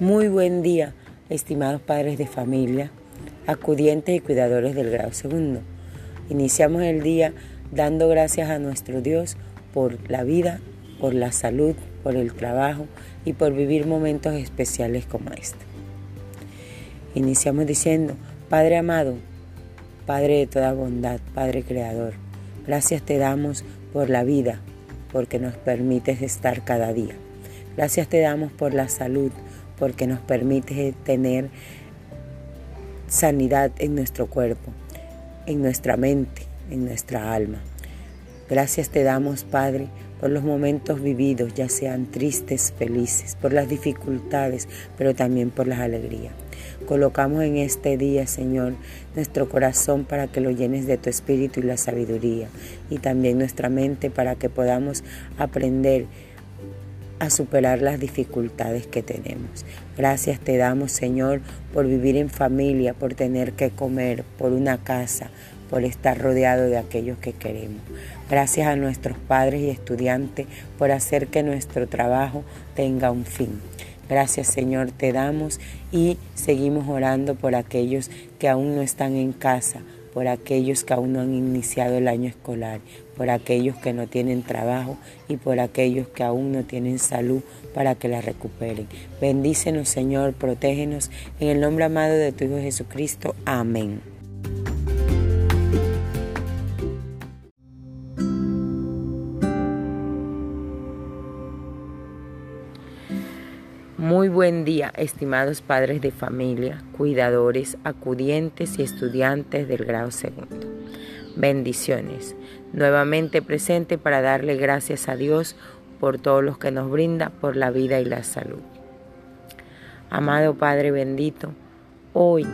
Muy buen día, estimados padres de familia, acudientes y cuidadores del grado segundo. Iniciamos el día dando gracias a nuestro Dios por la vida, por la salud, por el trabajo y por vivir momentos especiales como este. Iniciamos diciendo, Padre amado, Padre de toda bondad, Padre creador, gracias te damos por la vida, porque nos permites estar cada día. Gracias te damos por la salud, porque nos permite tener sanidad en nuestro cuerpo, en nuestra mente, en nuestra alma. Gracias te damos, Padre, por los momentos vividos, ya sean tristes, felices, por las dificultades, pero también por las alegrías. Colocamos en este día, Señor, nuestro corazón para que lo llenes de tu espíritu y la sabiduría, y también nuestra mente para que podamos aprender a superar las dificultades que tenemos. Gracias te damos, Señor, por vivir en familia, por tener que comer, por una casa, por estar rodeado de aquellos que queremos. Gracias a nuestros padres y estudiantes por hacer que nuestro trabajo tenga un fin. Gracias Señor te damos y seguimos orando por aquellos que aún no están en casa, por aquellos que aún no han iniciado el año escolar, por aquellos que no tienen trabajo y por aquellos que aún no tienen salud para que la recuperen. Bendícenos Señor, protégenos en el nombre amado de tu Hijo Jesucristo. Amén. Buen día, estimados padres de familia, cuidadores, acudientes y estudiantes del grado segundo. Bendiciones. Nuevamente presente para darle gracias a Dios por todos los que nos brinda, por la vida y la salud. Amado Padre bendito, hoy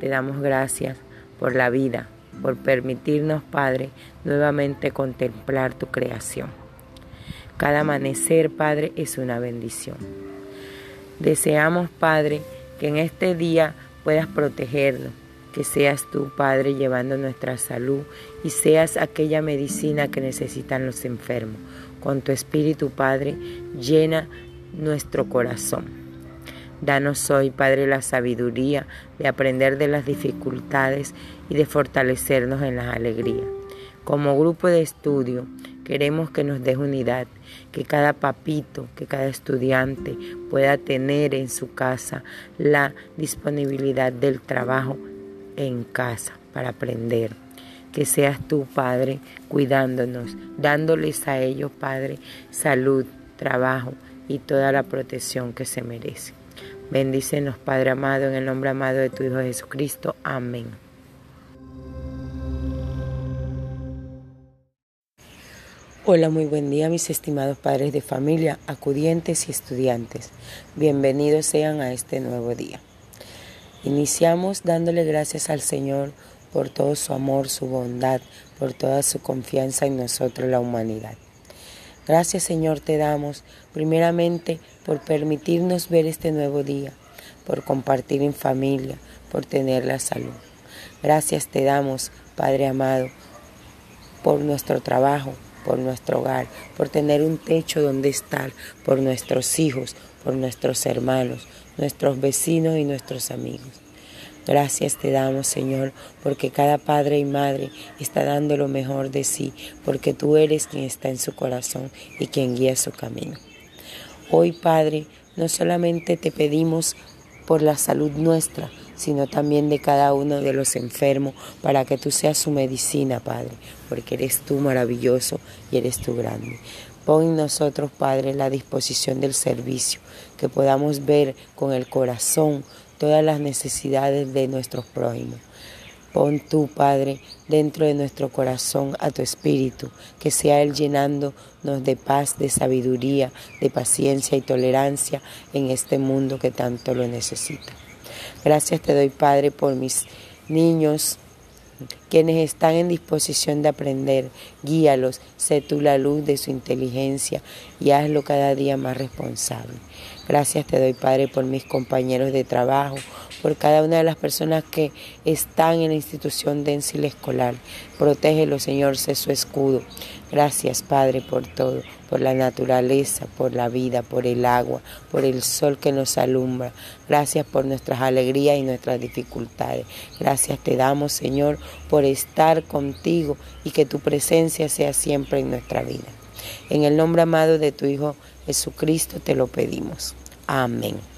te damos gracias por la vida, por permitirnos, Padre, nuevamente contemplar tu creación. Cada amanecer, Padre, es una bendición. Deseamos, Padre, que en este día puedas protegernos, que seas tú, Padre, llevando nuestra salud y seas aquella medicina que necesitan los enfermos. Con tu Espíritu, Padre, llena nuestro corazón. Danos hoy, Padre, la sabiduría de aprender de las dificultades y de fortalecernos en las alegrías. Como grupo de estudio, Queremos que nos des unidad, que cada papito, que cada estudiante pueda tener en su casa la disponibilidad del trabajo en casa para aprender. Que seas tú, Padre, cuidándonos, dándoles a ellos, Padre, salud, trabajo y toda la protección que se merece. Bendícenos, Padre amado, en el nombre amado de tu Hijo Jesucristo. Amén. Hola, muy buen día mis estimados padres de familia, acudientes y estudiantes. Bienvenidos sean a este nuevo día. Iniciamos dándole gracias al Señor por todo su amor, su bondad, por toda su confianza en nosotros, la humanidad. Gracias Señor te damos primeramente por permitirnos ver este nuevo día, por compartir en familia, por tener la salud. Gracias te damos, Padre amado, por nuestro trabajo, por nuestro hogar, por tener un techo donde estar, por nuestros hijos, por nuestros hermanos, nuestros vecinos y nuestros amigos. Gracias te damos, Señor, porque cada padre y madre está dando lo mejor de sí, porque tú eres quien está en su corazón y quien guía su camino. Hoy, Padre, no solamente te pedimos por la salud nuestra, sino también de cada uno de los enfermos, para que tú seas su medicina, Padre, porque eres tú maravilloso y eres tú grande. Pon en nosotros, Padre, la disposición del servicio, que podamos ver con el corazón todas las necesidades de nuestros prójimos. Pon tú, Padre, dentro de nuestro corazón a tu Espíritu, que sea Él llenándonos de paz, de sabiduría, de paciencia y tolerancia en este mundo que tanto lo necesita. Gracias te doy, Padre, por mis niños, quienes están en disposición de aprender. Guíalos, sé tú la luz de su inteligencia y hazlo cada día más responsable. Gracias te doy, Padre, por mis compañeros de trabajo, por cada una de las personas que están en la institución de ensile escolar. Protégelo, Señor, sé su escudo. Gracias, Padre, por todo, por la naturaleza, por la vida, por el agua, por el sol que nos alumbra. Gracias por nuestras alegrías y nuestras dificultades. Gracias te damos, Señor, por estar contigo y que tu presencia sea siempre en nuestra vida. En el nombre amado de tu Hijo Jesucristo te lo pedimos. Amén.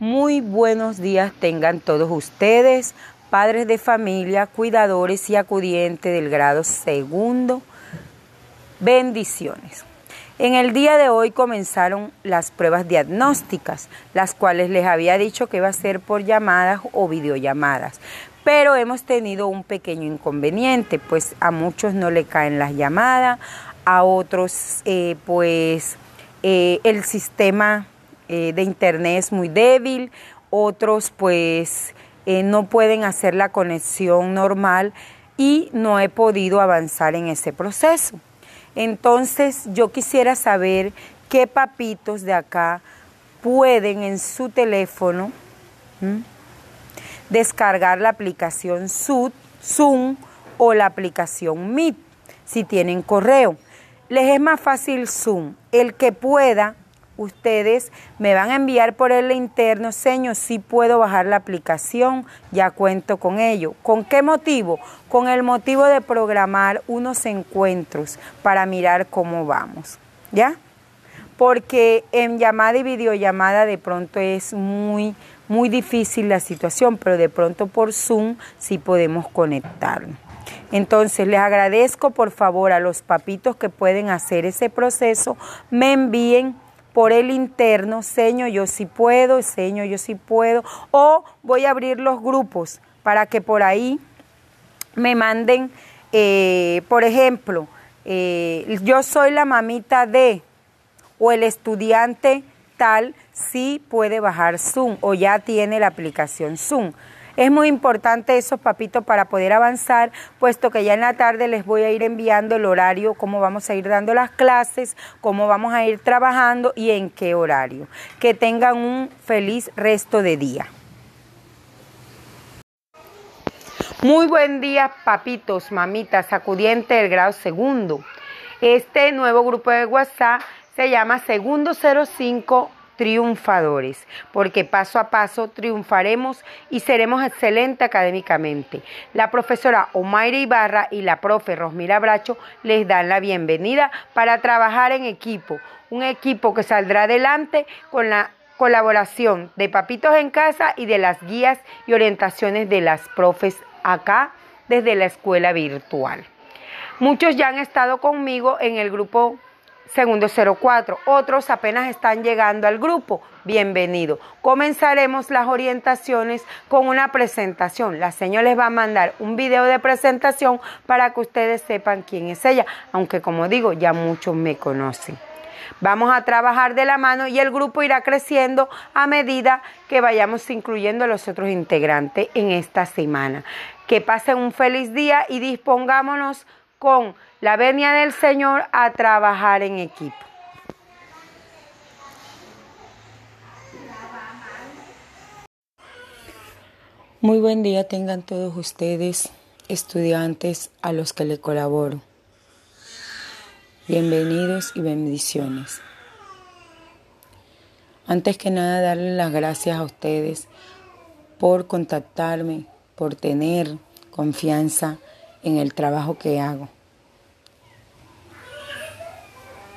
Muy buenos días tengan todos ustedes, padres de familia, cuidadores y acudientes del grado segundo. Bendiciones. En el día de hoy comenzaron las pruebas diagnósticas, las cuales les había dicho que iba a ser por llamadas o videollamadas. Pero hemos tenido un pequeño inconveniente, pues a muchos no le caen las llamadas, a otros eh, pues eh, el sistema eh, de internet es muy débil, otros pues no pueden hacer la conexión normal y no he podido avanzar en ese proceso. Entonces yo quisiera saber qué papitos de acá pueden en su teléfono descargar la aplicación Zoom o la aplicación Meet si tienen correo. Les es más fácil Zoom. El que pueda, ustedes me van a enviar por el interno, señor, si puedo bajar la aplicación, ya cuento con ello. ¿Con qué motivo? Con el motivo de programar unos encuentros para mirar cómo vamos. ¿Ya? Porque en llamada y videollamada de pronto es muy, muy difícil la situación, pero de pronto por Zoom sí podemos conectarnos. Entonces les agradezco por favor a los papitos que pueden hacer ese proceso, me envíen por el interno, seño yo sí puedo, seño yo sí puedo, o voy a abrir los grupos para que por ahí me manden, eh, por ejemplo, eh, yo soy la mamita de, o el estudiante tal, sí puede bajar Zoom o ya tiene la aplicación Zoom. Es muy importante eso, papito, para poder avanzar, puesto que ya en la tarde les voy a ir enviando el horario, cómo vamos a ir dando las clases, cómo vamos a ir trabajando y en qué horario. Que tengan un feliz resto de día. Muy buen día, papitos, mamitas, acudiente del grado segundo. Este nuevo grupo de WhatsApp se llama Segundo 05 triunfadores, porque paso a paso triunfaremos y seremos excelentes académicamente. La profesora Omaira Ibarra y la profe Rosmira Bracho les dan la bienvenida para trabajar en equipo, un equipo que saldrá adelante con la colaboración de Papitos en Casa y de las guías y orientaciones de las profes acá desde la escuela virtual. Muchos ya han estado conmigo en el grupo segundo 04. Otros apenas están llegando al grupo. Bienvenido. Comenzaremos las orientaciones con una presentación. La señora les va a mandar un video de presentación para que ustedes sepan quién es ella, aunque como digo, ya muchos me conocen. Vamos a trabajar de la mano y el grupo irá creciendo a medida que vayamos incluyendo a los otros integrantes en esta semana. Que pasen un feliz día y dispongámonos con la venia del Señor a trabajar en equipo. Muy buen día tengan todos ustedes, estudiantes a los que le colaboro. Bienvenidos y bendiciones. Antes que nada, darle las gracias a ustedes por contactarme, por tener confianza en el trabajo que hago.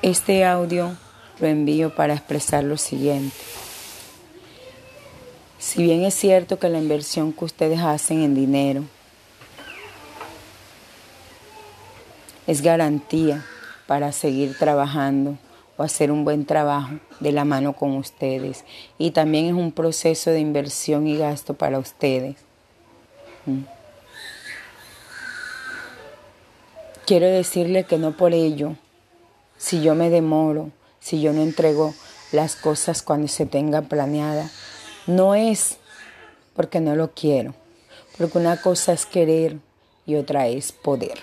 Este audio lo envío para expresar lo siguiente. Si bien es cierto que la inversión que ustedes hacen en dinero es garantía para seguir trabajando o hacer un buen trabajo de la mano con ustedes. Y también es un proceso de inversión y gasto para ustedes. Quiero decirle que no por ello si yo me demoro, si yo no entrego las cosas cuando se tenga planeada, no es porque no lo quiero, porque una cosa es querer y otra es poder.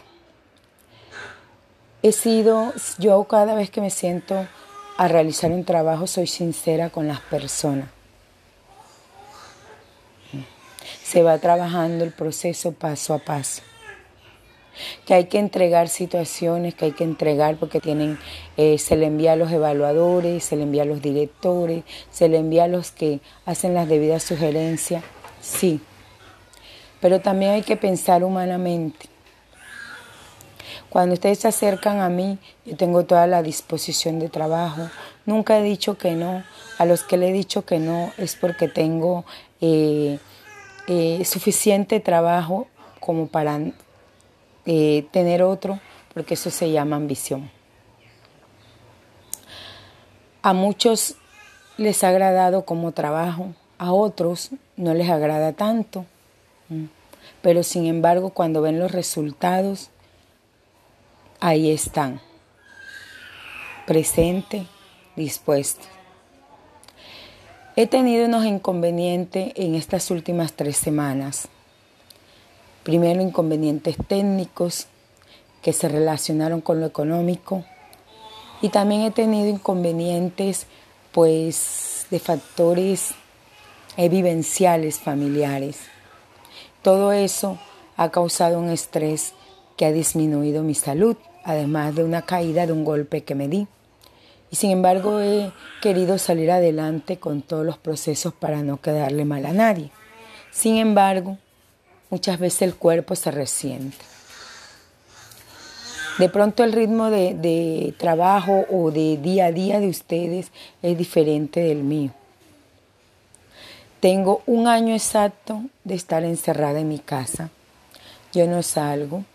He sido, yo cada vez que me siento a realizar un trabajo, soy sincera con las personas. Se va trabajando el proceso paso a paso. Que hay que entregar situaciones, que hay que entregar porque tienen, eh, se le envía a los evaluadores, se le envía a los directores, se le envía a los que hacen las debidas sugerencias, sí, pero también hay que pensar humanamente. Cuando ustedes se acercan a mí, yo tengo toda la disposición de trabajo. Nunca he dicho que no. A los que le he dicho que no es porque tengo eh, eh, suficiente trabajo como para eh, tener otro, porque eso se llama ambición. A muchos les ha agradado como trabajo, a otros no les agrada tanto, pero sin embargo cuando ven los resultados, ahí están, presente, dispuesto. He tenido unos inconvenientes en estas últimas tres semanas. Primero inconvenientes técnicos que se relacionaron con lo económico y también he tenido inconvenientes pues de factores eh, vivenciales familiares. Todo eso ha causado un estrés que ha disminuido mi salud, además de una caída de un golpe que me di. Y sin embargo he querido salir adelante con todos los procesos para no quedarle mal a nadie. Sin embargo, muchas veces el cuerpo se resiente. De pronto el ritmo de, trabajo o de día a día de ustedes es diferente del mío. Tengo un año exacto de estar encerrada en mi casa. Yo no salgo.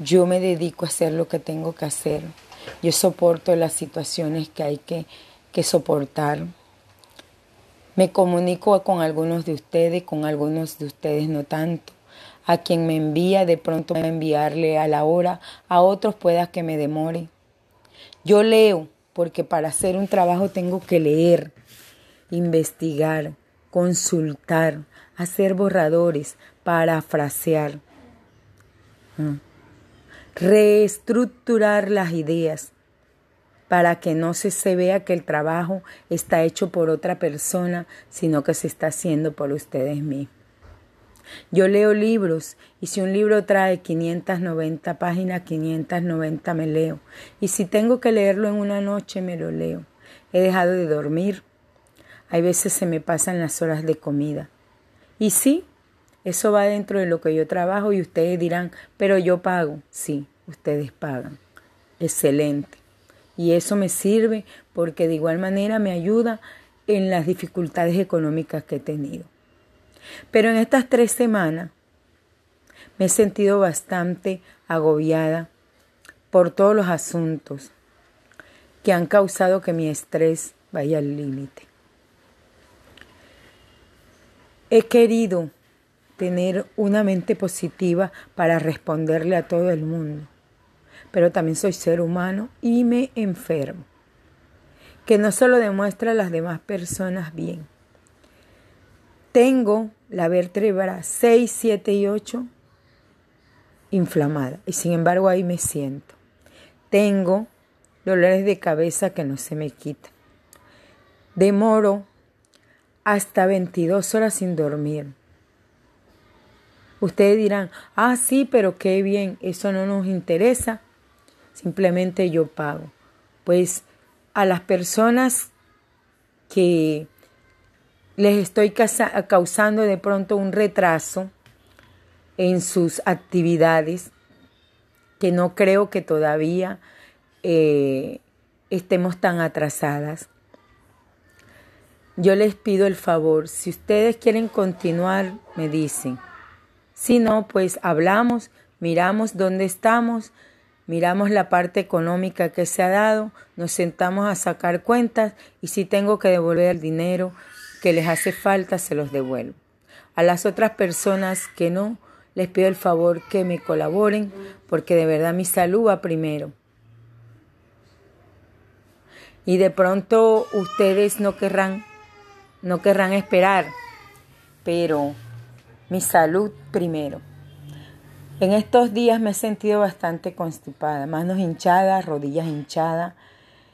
Yo me dedico a hacer lo que tengo que hacer. Yo soporto las situaciones que hay que, que soportar. Me comunico con algunos de ustedes, con algunos de ustedes no tanto a quien me envía, de pronto a enviarle a la hora, a otros pueda que me demore. Yo leo, porque para hacer un trabajo tengo que leer, investigar, consultar, hacer borradores, parafrasear, reestructurar las ideas para que no se, se vea que el trabajo está hecho por otra persona, sino que se está haciendo por ustedes mismos. Yo leo libros y si un libro trae 590 páginas, 590 me leo. Y si tengo que leerlo en una noche, me lo leo. He dejado de dormir. Hay veces se me pasan las horas de comida. Y sí, eso va dentro de lo que yo trabajo y ustedes dirán, pero yo pago. Sí, ustedes pagan. Excelente. Y eso me sirve porque de igual manera me ayuda en las dificultades económicas que he tenido. Pero en estas tres semanas me he sentido bastante agobiada por todos los asuntos que han causado que mi estrés vaya al límite. He querido tener una mente positiva para responderle a todo el mundo, pero también soy ser humano y me enfermo, que no solo demuestra a las demás personas bien. Tengo la vértebra 6, 7 y 8 inflamada y sin embargo ahí me siento. Tengo dolores de cabeza que no se me quitan. Demoro hasta 22 horas sin dormir. Ustedes dirán, ah, sí, pero qué bien, eso no nos interesa, simplemente yo pago. Pues a las personas que les estoy causando de pronto un retraso en sus actividades que no creo que todavía eh, estemos tan atrasadas. Yo les pido el favor, si ustedes quieren continuar, me dicen. Si no, pues hablamos, miramos dónde estamos, miramos la parte económica que se ha dado, nos sentamos a sacar cuentas y si tengo que devolver el dinero, que les hace falta se los devuelvo. A las otras personas que no, les pido el favor que me colaboren porque de verdad mi salud va primero. Y de pronto ustedes no querrán, no querrán esperar, pero mi salud primero. En estos días me he sentido bastante constipada, manos hinchadas, rodillas hinchadas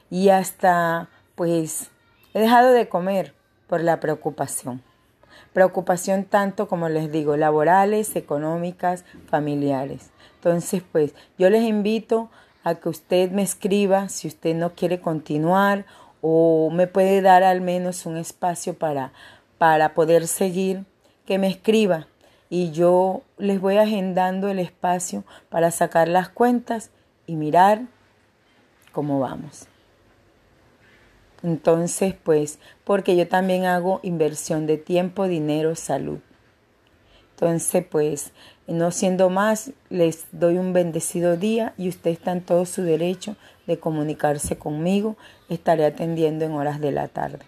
y hasta pues he dejado de comer por la preocupación. Preocupación tanto como les digo, laborales, económicas, familiares. Entonces, pues yo les invito a que usted me escriba si usted no quiere continuar o me puede dar al menos un espacio para, para poder seguir, que me escriba y yo les voy agendando el espacio para sacar las cuentas y mirar cómo vamos. Entonces, pues, porque yo también hago inversión de tiempo, dinero, salud. Entonces, pues, no siendo más, les doy un bendecido día y usted está en todo su derecho de comunicarse conmigo. Estaré atendiendo en horas de la tarde.